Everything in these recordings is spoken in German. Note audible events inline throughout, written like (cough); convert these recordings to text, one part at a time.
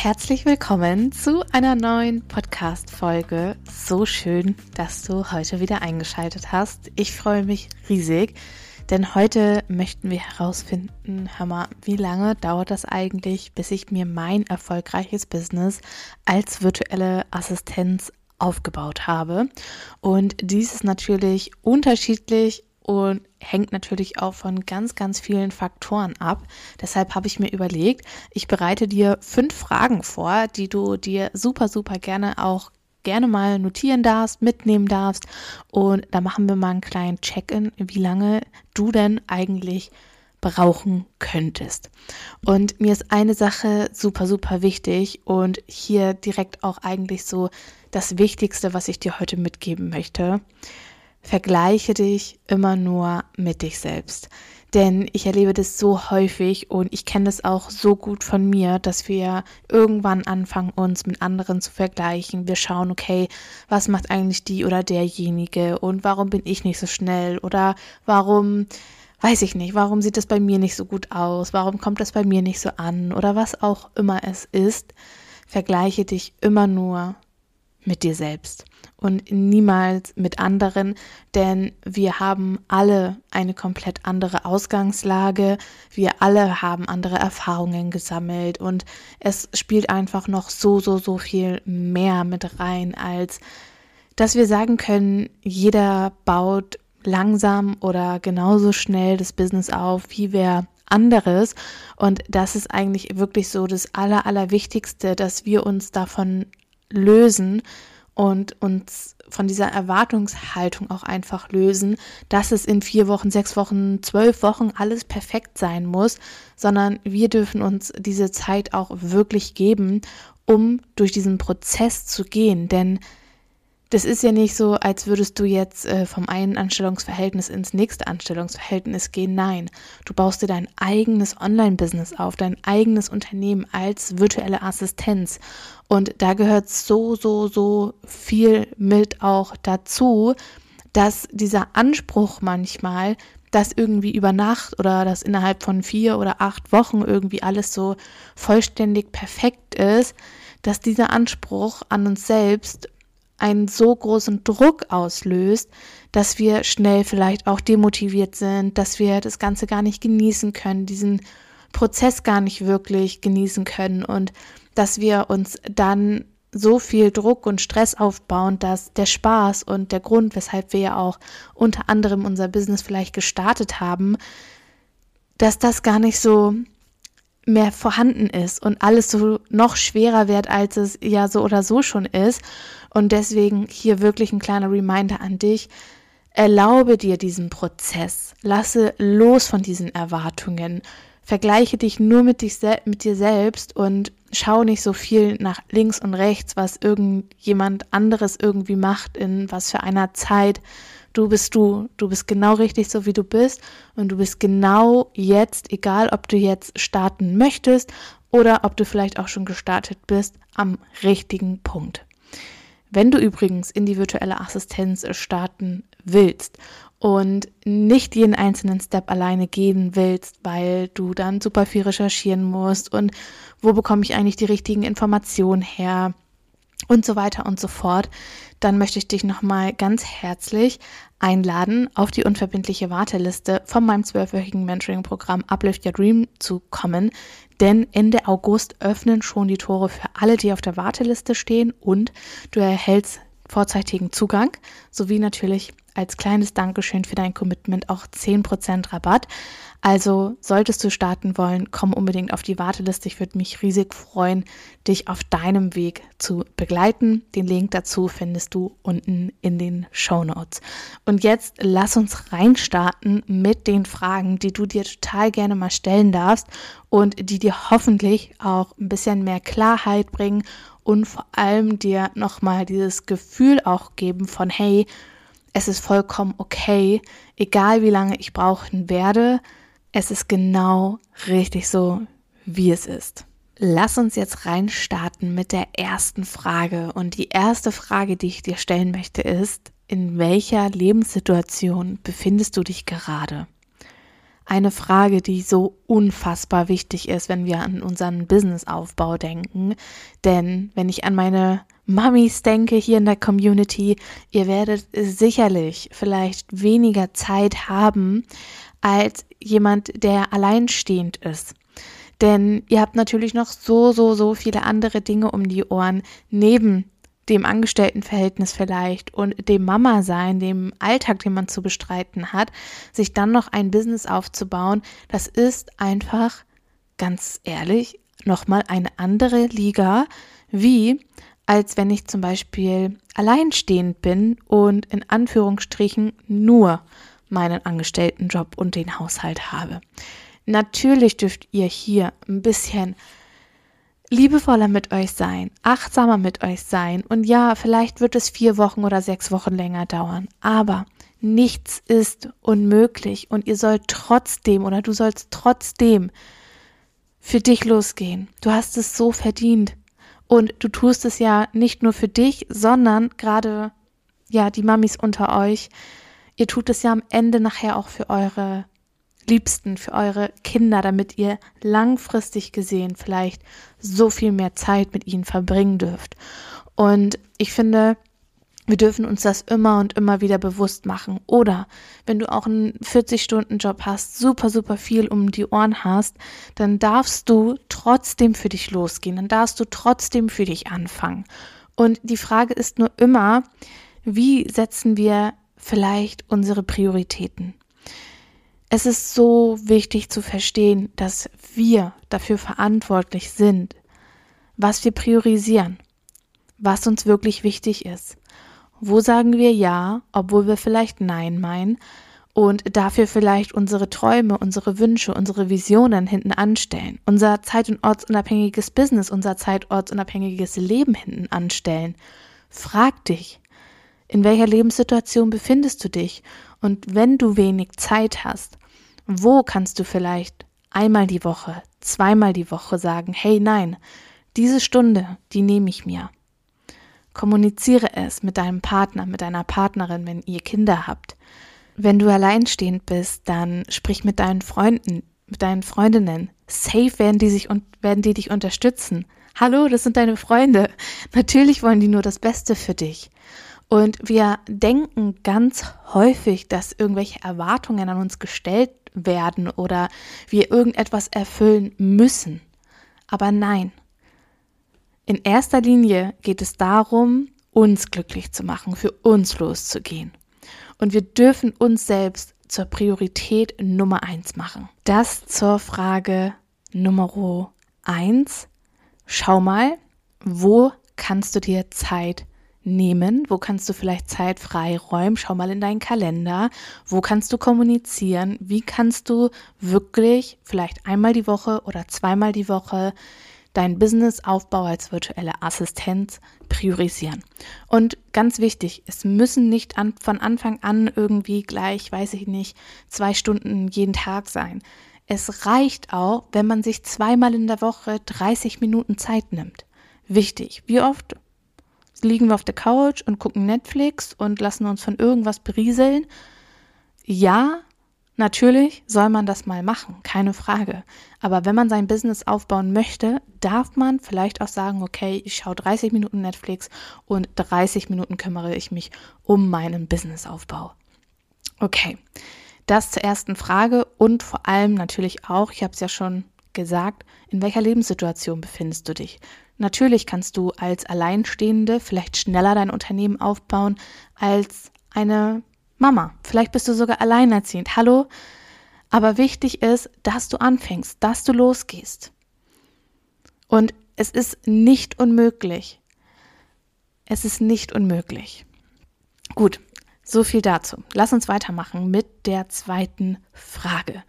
Herzlich willkommen zu einer neuen Podcast-Folge. So schön, dass du heute wieder eingeschaltet hast. Ich freue mich riesig, denn heute möchten wir herausfinden, mal, wie lange dauert das eigentlich, bis ich mir mein erfolgreiches Business als virtuelle Assistenz aufgebaut habe. Und dies ist natürlich unterschiedlich und hängt natürlich auch von ganz, ganz vielen Faktoren ab. Deshalb habe ich mir überlegt, ich bereite dir fünf Fragen vor, die du dir super, super gerne auch gerne mal notieren darfst, mitnehmen darfst. Und da machen wir mal einen kleinen Check-in, wie lange du denn eigentlich brauchen könntest. Und mir ist eine Sache super, super wichtig und hier direkt auch eigentlich so das Wichtigste, was ich dir heute mitgeben möchte. Vergleiche dich immer nur mit dich selbst. Denn ich erlebe das so häufig und ich kenne das auch so gut von mir, dass wir irgendwann anfangen, uns mit anderen zu vergleichen. Wir schauen, okay, was macht eigentlich die oder derjenige und warum bin ich nicht so schnell oder warum, weiß ich nicht, warum sieht das bei mir nicht so gut aus, warum kommt das bei mir nicht so an oder was auch immer es ist. Vergleiche dich immer nur mit dir selbst und niemals mit anderen, denn wir haben alle eine komplett andere Ausgangslage, wir alle haben andere Erfahrungen gesammelt und es spielt einfach noch so, so, so viel mehr mit rein, als dass wir sagen können, jeder baut langsam oder genauso schnell das Business auf, wie wer anderes. Und das ist eigentlich wirklich so das Aller, Allerwichtigste, dass wir uns davon lösen und uns von dieser Erwartungshaltung auch einfach lösen, dass es in vier Wochen, sechs Wochen, zwölf Wochen alles perfekt sein muss, sondern wir dürfen uns diese Zeit auch wirklich geben, um durch diesen Prozess zu gehen. Denn das ist ja nicht so, als würdest du jetzt äh, vom einen Anstellungsverhältnis ins nächste Anstellungsverhältnis gehen. Nein, du baust dir dein eigenes Online-Business auf, dein eigenes Unternehmen als virtuelle Assistenz. Und da gehört so, so, so viel mit auch dazu, dass dieser Anspruch manchmal, dass irgendwie über Nacht oder dass innerhalb von vier oder acht Wochen irgendwie alles so vollständig perfekt ist, dass dieser Anspruch an uns selbst einen so großen Druck auslöst, dass wir schnell vielleicht auch demotiviert sind, dass wir das Ganze gar nicht genießen können, diesen Prozess gar nicht wirklich genießen können und dass wir uns dann so viel Druck und Stress aufbauen, dass der Spaß und der Grund, weshalb wir ja auch unter anderem unser Business vielleicht gestartet haben, dass das gar nicht so mehr vorhanden ist und alles so noch schwerer wird, als es ja so oder so schon ist. Und deswegen hier wirklich ein kleiner Reminder an dich. Erlaube dir diesen Prozess. Lasse los von diesen Erwartungen. Vergleiche dich nur mit, dich mit dir selbst und schau nicht so viel nach links und rechts, was irgendjemand anderes irgendwie macht, in was für einer Zeit. Du bist du. Du bist genau richtig so, wie du bist. Und du bist genau jetzt, egal ob du jetzt starten möchtest oder ob du vielleicht auch schon gestartet bist, am richtigen Punkt. Wenn du übrigens in die virtuelle Assistenz starten willst und nicht jeden einzelnen Step alleine gehen willst, weil du dann super viel recherchieren musst und wo bekomme ich eigentlich die richtigen Informationen her und so weiter und so fort, dann möchte ich dich nochmal ganz herzlich einladen, auf die unverbindliche Warteliste von meinem zwölfwöchigen Mentoring-Programm Uplift Your Dream zu kommen. Denn Ende August öffnen schon die Tore für alle, die auf der Warteliste stehen und du erhältst vorzeitigen Zugang sowie natürlich als kleines Dankeschön für dein Commitment auch 10% Rabatt. Also solltest du starten wollen, komm unbedingt auf die Warteliste. Ich würde mich riesig freuen, dich auf deinem Weg zu begleiten. Den Link dazu findest du unten in den Show Notes. Und jetzt lass uns reinstarten mit den Fragen, die du dir total gerne mal stellen darfst und die dir hoffentlich auch ein bisschen mehr Klarheit bringen und vor allem dir nochmal dieses Gefühl auch geben von, hey, es ist vollkommen okay, egal wie lange ich brauchen werde, es ist genau richtig so, wie es ist. Lass uns jetzt reinstarten mit der ersten Frage. Und die erste Frage, die ich dir stellen möchte, ist, in welcher Lebenssituation befindest du dich gerade? Eine Frage, die so unfassbar wichtig ist, wenn wir an unseren Businessaufbau denken. Denn wenn ich an meine Mummies denke hier in der Community, ihr werdet sicherlich vielleicht weniger Zeit haben als jemand, der alleinstehend ist. Denn ihr habt natürlich noch so, so, so viele andere Dinge um die Ohren, neben dem Angestelltenverhältnis vielleicht und dem Mama sein, dem Alltag, den man zu bestreiten hat, sich dann noch ein Business aufzubauen, das ist einfach, ganz ehrlich, nochmal eine andere Liga, wie als wenn ich zum Beispiel alleinstehend bin und in Anführungsstrichen nur meinen Angestelltenjob und den Haushalt habe. Natürlich dürft ihr hier ein bisschen liebevoller mit euch sein, achtsamer mit euch sein. Und ja, vielleicht wird es vier Wochen oder sechs Wochen länger dauern. Aber nichts ist unmöglich und ihr sollt trotzdem oder du sollst trotzdem für dich losgehen. Du hast es so verdient. Und du tust es ja nicht nur für dich, sondern gerade, ja, die Mamis unter euch, ihr tut es ja am Ende nachher auch für eure Liebsten, für eure Kinder, damit ihr langfristig gesehen vielleicht so viel mehr Zeit mit ihnen verbringen dürft. Und ich finde, wir dürfen uns das immer und immer wieder bewusst machen. Oder wenn du auch einen 40-Stunden-Job hast, super, super viel um die Ohren hast, dann darfst du trotzdem für dich losgehen. Dann darfst du trotzdem für dich anfangen. Und die Frage ist nur immer, wie setzen wir vielleicht unsere Prioritäten? Es ist so wichtig zu verstehen, dass wir dafür verantwortlich sind, was wir priorisieren, was uns wirklich wichtig ist. Wo sagen wir Ja, obwohl wir vielleicht Nein meinen und dafür vielleicht unsere Träume, unsere Wünsche, unsere Visionen hinten anstellen, unser zeit- und ortsunabhängiges Business, unser zeitortsunabhängiges Leben hinten anstellen. Frag dich, in welcher Lebenssituation befindest du dich? Und wenn du wenig Zeit hast, wo kannst du vielleicht einmal die Woche, zweimal die Woche sagen, hey nein, diese Stunde, die nehme ich mir. Kommuniziere es mit deinem Partner, mit deiner Partnerin, wenn ihr Kinder habt. Wenn du alleinstehend bist, dann sprich mit deinen Freunden, mit deinen Freundinnen. Safe werden die sich und werden die dich unterstützen. Hallo, das sind deine Freunde. (laughs) Natürlich wollen die nur das Beste für dich. Und wir denken ganz häufig, dass irgendwelche Erwartungen an uns gestellt werden oder wir irgendetwas erfüllen müssen. Aber nein. In erster Linie geht es darum, uns glücklich zu machen, für uns loszugehen. Und wir dürfen uns selbst zur Priorität Nummer eins machen. Das zur Frage Nummer eins. Schau mal, wo kannst du dir Zeit nehmen? Wo kannst du vielleicht Zeit frei räumen? Schau mal in deinen Kalender. Wo kannst du kommunizieren? Wie kannst du wirklich vielleicht einmal die Woche oder zweimal die Woche deinen Businessaufbau als virtuelle Assistenz priorisieren. Und ganz wichtig, es müssen nicht an, von Anfang an irgendwie gleich, weiß ich nicht, zwei Stunden jeden Tag sein. Es reicht auch, wenn man sich zweimal in der Woche 30 Minuten Zeit nimmt. Wichtig. Wie oft liegen wir auf der Couch und gucken Netflix und lassen uns von irgendwas berieseln. Ja, natürlich soll man das mal machen, keine Frage. Aber wenn man sein Business aufbauen möchte, darf man vielleicht auch sagen, okay, ich schaue 30 Minuten Netflix und 30 Minuten kümmere ich mich um meinen Businessaufbau. Okay, das zur ersten Frage und vor allem natürlich auch, ich habe es ja schon gesagt, in welcher Lebenssituation befindest du dich? Natürlich kannst du als Alleinstehende vielleicht schneller dein Unternehmen aufbauen als eine Mama. Vielleicht bist du sogar alleinerziehend. Hallo? Aber wichtig ist, dass du anfängst, dass du losgehst. Und es ist nicht unmöglich. Es ist nicht unmöglich. Gut, so viel dazu. Lass uns weitermachen mit der zweiten Frage.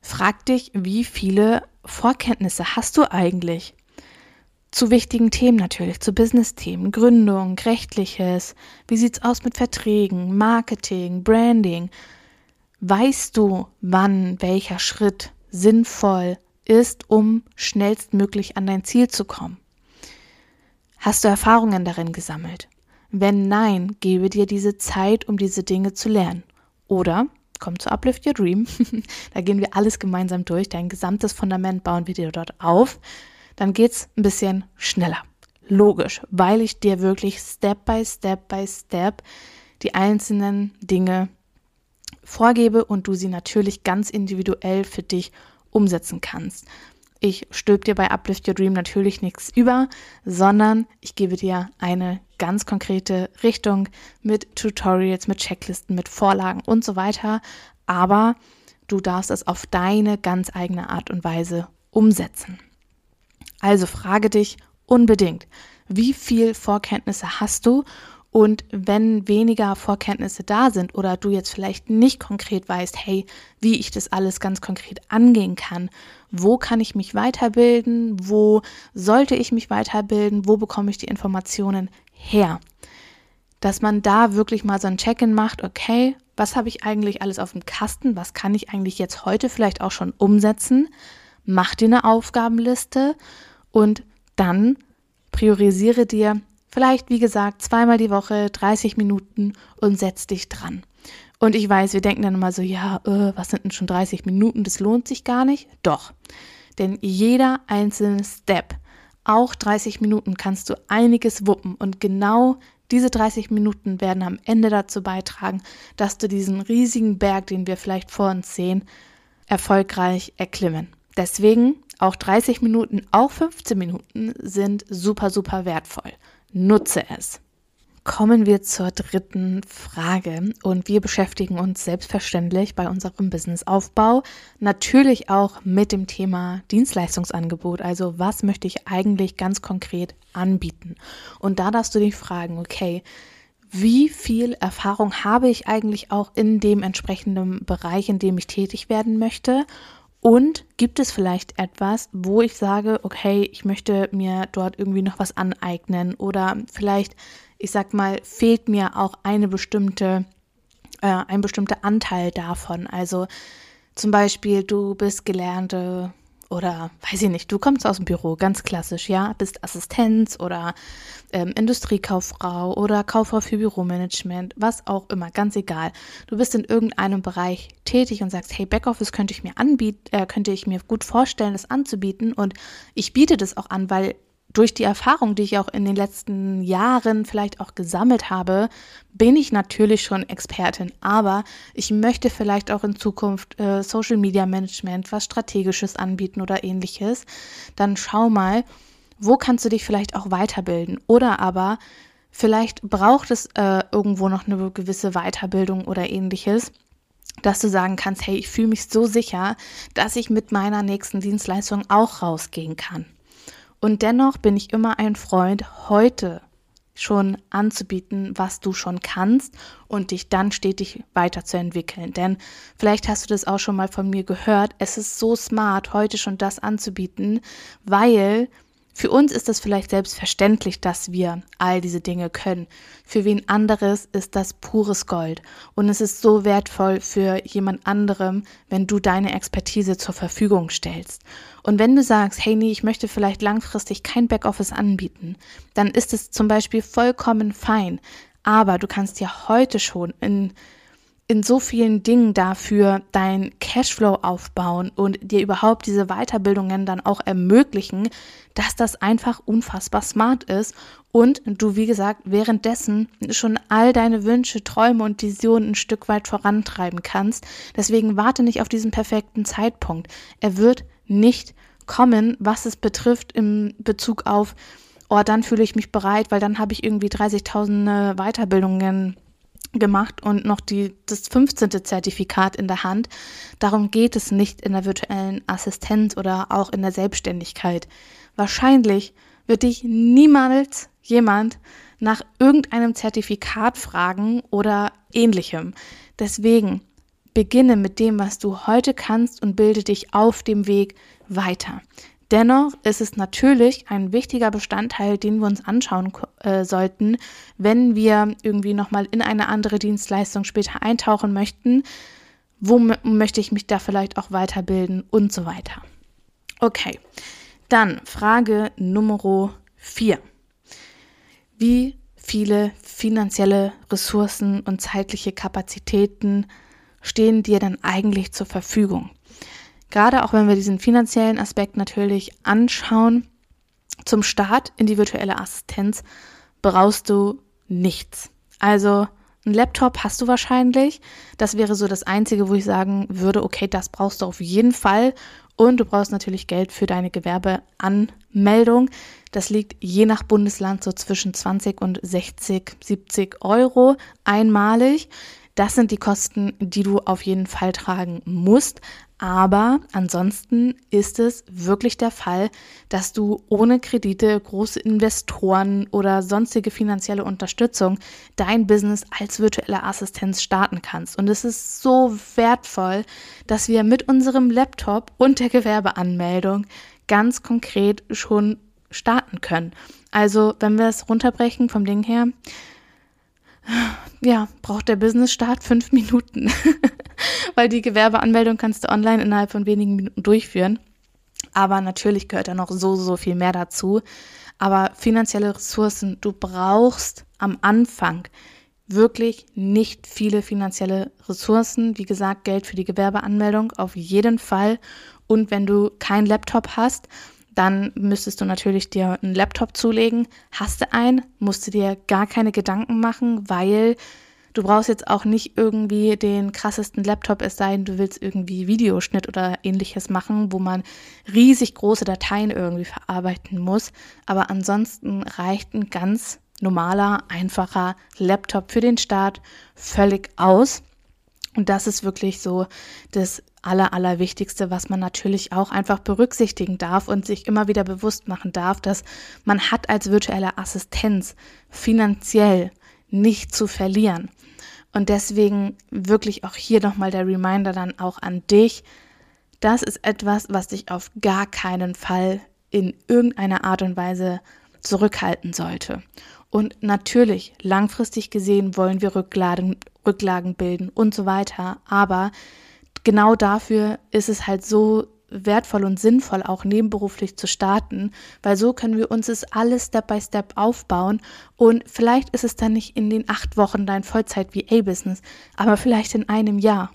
Frag dich, wie viele Vorkenntnisse hast du eigentlich? Zu wichtigen Themen natürlich, zu Business-Themen, Gründung, rechtliches, wie sieht's aus mit Verträgen, Marketing, Branding. Weißt du, wann welcher Schritt sinnvoll ist, um schnellstmöglich an dein Ziel zu kommen? Hast du Erfahrungen darin gesammelt? Wenn nein, gebe dir diese Zeit, um diese Dinge zu lernen. Oder komm zu Uplift Your Dream. (laughs) da gehen wir alles gemeinsam durch. Dein gesamtes Fundament bauen wir dir dort auf. Dann geht's ein bisschen schneller. Logisch, weil ich dir wirklich Step by Step by Step die einzelnen Dinge vorgebe und du sie natürlich ganz individuell für dich umsetzen kannst. Ich stülp dir bei Uplift Your Dream natürlich nichts über, sondern ich gebe dir eine ganz konkrete Richtung mit Tutorials, mit Checklisten, mit Vorlagen und so weiter. Aber du darfst es auf deine ganz eigene Art und Weise umsetzen. Also frage dich unbedingt, wie viel Vorkenntnisse hast du und wenn weniger Vorkenntnisse da sind oder du jetzt vielleicht nicht konkret weißt, hey, wie ich das alles ganz konkret angehen kann, wo kann ich mich weiterbilden, wo sollte ich mich weiterbilden, wo bekomme ich die Informationen her? Dass man da wirklich mal so ein Check-in macht, okay, was habe ich eigentlich alles auf dem Kasten, was kann ich eigentlich jetzt heute vielleicht auch schon umsetzen? Mach dir eine Aufgabenliste und dann priorisiere dir Vielleicht, wie gesagt, zweimal die Woche 30 Minuten und setz dich dran. Und ich weiß, wir denken dann immer so, ja, äh, was sind denn schon 30 Minuten? Das lohnt sich gar nicht. Doch. Denn jeder einzelne Step, auch 30 Minuten, kannst du einiges wuppen. Und genau diese 30 Minuten werden am Ende dazu beitragen, dass du diesen riesigen Berg, den wir vielleicht vor uns sehen, erfolgreich erklimmen. Deswegen auch 30 Minuten, auch 15 Minuten sind super, super wertvoll nutze es. Kommen wir zur dritten Frage und wir beschäftigen uns selbstverständlich bei unserem Businessaufbau natürlich auch mit dem Thema Dienstleistungsangebot. Also was möchte ich eigentlich ganz konkret anbieten? Und da darfst du dich fragen, okay, wie viel Erfahrung habe ich eigentlich auch in dem entsprechenden Bereich, in dem ich tätig werden möchte? Und gibt es vielleicht etwas, wo ich sage, okay, ich möchte mir dort irgendwie noch was aneignen oder vielleicht, ich sag mal, fehlt mir auch eine bestimmte, äh, ein bestimmter Anteil davon. Also zum Beispiel, du bist gelernte oder weiß ich nicht, du kommst aus dem Büro, ganz klassisch, ja, bist Assistenz oder ähm, Industriekauffrau oder Kauffrau für Büromanagement, was auch immer, ganz egal. Du bist in irgendeinem Bereich tätig und sagst, hey, Backoffice könnte ich mir anbieten, äh, könnte ich mir gut vorstellen, das anzubieten und ich biete das auch an, weil durch die Erfahrung, die ich auch in den letzten Jahren vielleicht auch gesammelt habe, bin ich natürlich schon Expertin. Aber ich möchte vielleicht auch in Zukunft äh, Social Media Management, was Strategisches anbieten oder ähnliches. Dann schau mal, wo kannst du dich vielleicht auch weiterbilden? Oder aber vielleicht braucht es äh, irgendwo noch eine gewisse Weiterbildung oder ähnliches dass du sagen kannst, hey, ich fühle mich so sicher, dass ich mit meiner nächsten Dienstleistung auch rausgehen kann. Und dennoch bin ich immer ein Freund, heute schon anzubieten, was du schon kannst und dich dann stetig weiterzuentwickeln. Denn vielleicht hast du das auch schon mal von mir gehört. Es ist so smart, heute schon das anzubieten, weil für uns ist es vielleicht selbstverständlich, dass wir all diese Dinge können. Für wen anderes ist das pures Gold. Und es ist so wertvoll für jemand anderem, wenn du deine Expertise zur Verfügung stellst. Und wenn du sagst, hey, nee, ich möchte vielleicht langfristig kein Backoffice anbieten, dann ist es zum Beispiel vollkommen fein. Aber du kannst ja heute schon in in so vielen Dingen dafür dein Cashflow aufbauen und dir überhaupt diese Weiterbildungen dann auch ermöglichen, dass das einfach unfassbar smart ist und du, wie gesagt, währenddessen schon all deine Wünsche, Träume und Visionen ein Stück weit vorantreiben kannst. Deswegen warte nicht auf diesen perfekten Zeitpunkt. Er wird nicht kommen, was es betrifft im Bezug auf, oh, dann fühle ich mich bereit, weil dann habe ich irgendwie 30.000 Weiterbildungen gemacht und noch die, das 15. Zertifikat in der Hand. Darum geht es nicht in der virtuellen Assistenz oder auch in der Selbstständigkeit. Wahrscheinlich wird dich niemals jemand nach irgendeinem Zertifikat fragen oder ähnlichem. Deswegen beginne mit dem, was du heute kannst und bilde dich auf dem Weg weiter. Dennoch ist es natürlich ein wichtiger Bestandteil, den wir uns anschauen äh, sollten, wenn wir irgendwie nochmal in eine andere Dienstleistung später eintauchen möchten. Wo möchte ich mich da vielleicht auch weiterbilden und so weiter. Okay, dann Frage Nummer vier. Wie viele finanzielle Ressourcen und zeitliche Kapazitäten stehen dir denn eigentlich zur Verfügung? Gerade auch wenn wir diesen finanziellen Aspekt natürlich anschauen, zum Start in die virtuelle Assistenz brauchst du nichts. Also ein Laptop hast du wahrscheinlich. Das wäre so das Einzige, wo ich sagen würde, okay, das brauchst du auf jeden Fall. Und du brauchst natürlich Geld für deine Gewerbeanmeldung. Das liegt je nach Bundesland so zwischen 20 und 60, 70 Euro einmalig. Das sind die Kosten, die du auf jeden Fall tragen musst. Aber ansonsten ist es wirklich der Fall, dass du ohne Kredite, große Investoren oder sonstige finanzielle Unterstützung dein Business als virtuelle Assistenz starten kannst. Und es ist so wertvoll, dass wir mit unserem Laptop und der Gewerbeanmeldung ganz konkret schon starten können. Also, wenn wir es runterbrechen vom Ding her, ja, braucht der Business-Start fünf Minuten. (laughs) Weil die Gewerbeanmeldung kannst du online innerhalb von wenigen Minuten durchführen. Aber natürlich gehört da noch so, so viel mehr dazu. Aber finanzielle Ressourcen, du brauchst am Anfang wirklich nicht viele finanzielle Ressourcen. Wie gesagt, Geld für die Gewerbeanmeldung auf jeden Fall. Und wenn du keinen Laptop hast, dann müsstest du natürlich dir einen Laptop zulegen. Hast du einen, musst du dir gar keine Gedanken machen, weil du brauchst jetzt auch nicht irgendwie den krassesten Laptop, es sei denn, du willst irgendwie Videoschnitt oder ähnliches machen, wo man riesig große Dateien irgendwie verarbeiten muss. Aber ansonsten reicht ein ganz normaler, einfacher Laptop für den Start völlig aus. Und das ist wirklich so das Aller, Allerwichtigste, was man natürlich auch einfach berücksichtigen darf und sich immer wieder bewusst machen darf, dass man hat als virtuelle Assistenz finanziell nicht zu verlieren. Und deswegen wirklich auch hier nochmal der Reminder dann auch an dich. Das ist etwas, was dich auf gar keinen Fall in irgendeiner Art und Weise zurückhalten sollte. Und natürlich, langfristig gesehen wollen wir Rücklagen, Rücklagen bilden und so weiter. Aber genau dafür ist es halt so wertvoll und sinnvoll, auch nebenberuflich zu starten, weil so können wir uns es alles Step by Step aufbauen und vielleicht ist es dann nicht in den acht Wochen dein Vollzeit-VA-Business, aber vielleicht in einem Jahr.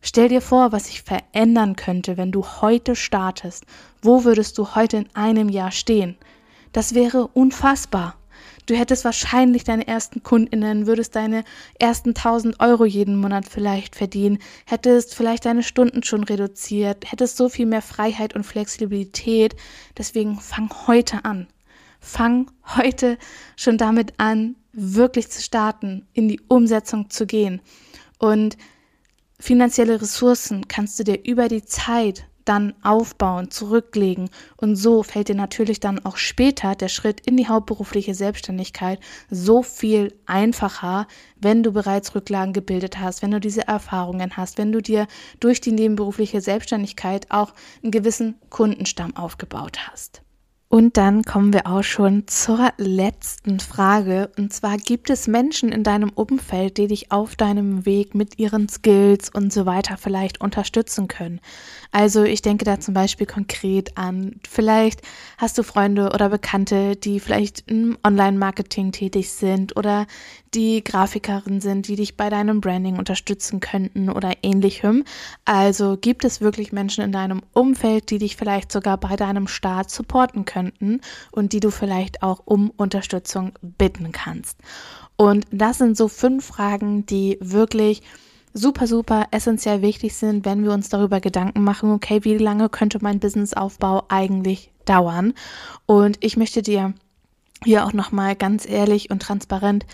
Stell dir vor, was sich verändern könnte, wenn du heute startest. Wo würdest du heute in einem Jahr stehen? Das wäre unfassbar. Du hättest wahrscheinlich deine ersten Kundinnen, würdest deine ersten 1000 Euro jeden Monat vielleicht verdienen, hättest vielleicht deine Stunden schon reduziert, hättest so viel mehr Freiheit und Flexibilität. Deswegen fang heute an. Fang heute schon damit an, wirklich zu starten, in die Umsetzung zu gehen. Und finanzielle Ressourcen kannst du dir über die Zeit dann aufbauen, zurücklegen. Und so fällt dir natürlich dann auch später der Schritt in die hauptberufliche Selbstständigkeit so viel einfacher, wenn du bereits Rücklagen gebildet hast, wenn du diese Erfahrungen hast, wenn du dir durch die nebenberufliche Selbstständigkeit auch einen gewissen Kundenstamm aufgebaut hast. Und dann kommen wir auch schon zur letzten Frage. Und zwar gibt es Menschen in deinem Umfeld, die dich auf deinem Weg mit ihren Skills und so weiter vielleicht unterstützen können. Also ich denke da zum Beispiel konkret an, vielleicht hast du Freunde oder Bekannte, die vielleicht im Online-Marketing tätig sind oder die Grafikerin sind, die dich bei deinem Branding unterstützen könnten oder ähnlichem. Also gibt es wirklich Menschen in deinem Umfeld, die dich vielleicht sogar bei deinem Start supporten könnten und die du vielleicht auch um Unterstützung bitten kannst. Und das sind so fünf Fragen, die wirklich super, super essentiell wichtig sind, wenn wir uns darüber Gedanken machen, okay, wie lange könnte mein Businessaufbau eigentlich dauern? Und ich möchte dir hier auch nochmal ganz ehrlich und transparent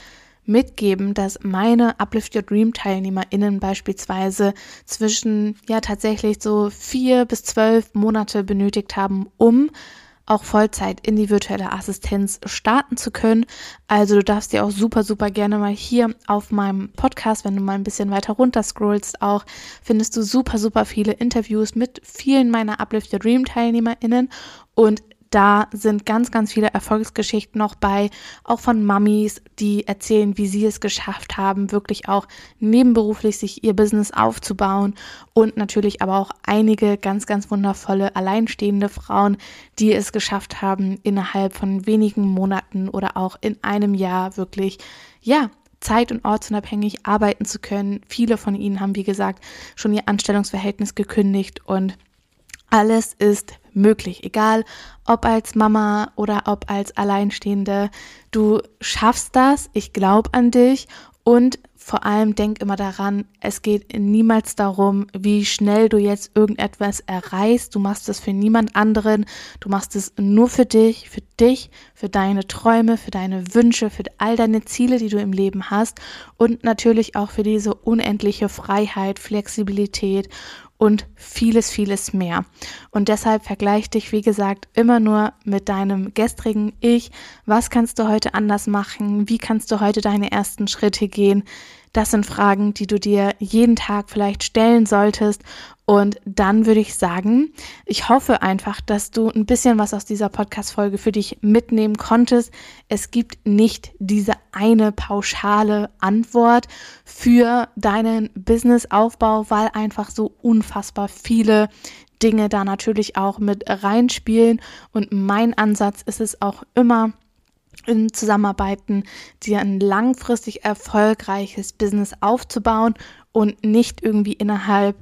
mitgeben, dass meine Uplift Your Dream TeilnehmerInnen beispielsweise zwischen ja tatsächlich so vier bis zwölf Monate benötigt haben, um auch Vollzeit in die virtuelle Assistenz starten zu können. Also du darfst dir auch super, super gerne mal hier auf meinem Podcast, wenn du mal ein bisschen weiter runter scrollst, auch findest du super, super viele Interviews mit vielen meiner Uplift Your Dream TeilnehmerInnen und da sind ganz, ganz viele Erfolgsgeschichten noch bei, auch von Mummies, die erzählen, wie sie es geschafft haben, wirklich auch nebenberuflich sich ihr Business aufzubauen und natürlich aber auch einige ganz, ganz wundervolle alleinstehende Frauen, die es geschafft haben, innerhalb von wenigen Monaten oder auch in einem Jahr wirklich, ja, zeit- und ortsunabhängig arbeiten zu können. Viele von ihnen haben, wie gesagt, schon ihr Anstellungsverhältnis gekündigt und alles ist möglich, egal ob als Mama oder ob als Alleinstehende. Du schaffst das, ich glaube an dich und vor allem denk immer daran, es geht niemals darum, wie schnell du jetzt irgendetwas erreichst. Du machst es für niemand anderen. Du machst es nur für dich, für dich, für deine Träume, für deine Wünsche, für all deine Ziele, die du im Leben hast und natürlich auch für diese unendliche Freiheit, Flexibilität und vieles, vieles mehr. Und deshalb vergleich dich, wie gesagt, immer nur mit deinem gestrigen Ich. Was kannst du heute anders machen? Wie kannst du heute deine ersten Schritte gehen? Das sind Fragen, die du dir jeden Tag vielleicht stellen solltest. Und dann würde ich sagen, ich hoffe einfach, dass du ein bisschen was aus dieser Podcast-Folge für dich mitnehmen konntest. Es gibt nicht diese eine pauschale Antwort für deinen Businessaufbau, weil einfach so unfassbar viele Dinge da natürlich auch mit reinspielen. Und mein Ansatz ist es auch immer, in Zusammenarbeiten, dir ein langfristig erfolgreiches Business aufzubauen und nicht irgendwie innerhalb,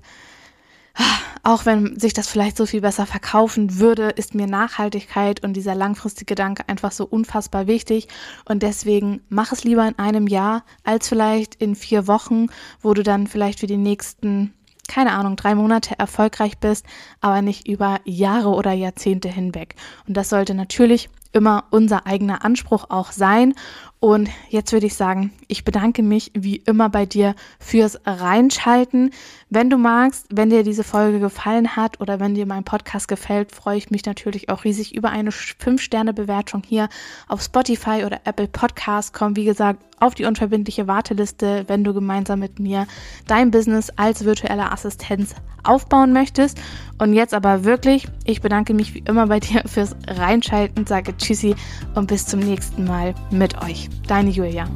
auch wenn sich das vielleicht so viel besser verkaufen würde, ist mir Nachhaltigkeit und dieser langfristige Gedanke einfach so unfassbar wichtig. Und deswegen mach es lieber in einem Jahr als vielleicht in vier Wochen, wo du dann vielleicht für die nächsten keine Ahnung, drei Monate erfolgreich bist, aber nicht über Jahre oder Jahrzehnte hinweg. Und das sollte natürlich immer unser eigener Anspruch auch sein. Und jetzt würde ich sagen, ich bedanke mich wie immer bei dir fürs Reinschalten. Wenn du magst, wenn dir diese Folge gefallen hat oder wenn dir mein Podcast gefällt, freue ich mich natürlich auch riesig über eine 5-Sterne-Bewertung hier auf Spotify oder Apple Podcast. Komm, wie gesagt, auf die unverbindliche Warteliste, wenn du gemeinsam mit mir dein Business als virtuelle Assistenz aufbauen möchtest. Und jetzt aber wirklich, ich bedanke mich wie immer bei dir fürs Reinschalten, sage Tschüssi und bis zum nächsten Mal mit euch. Deine Julia.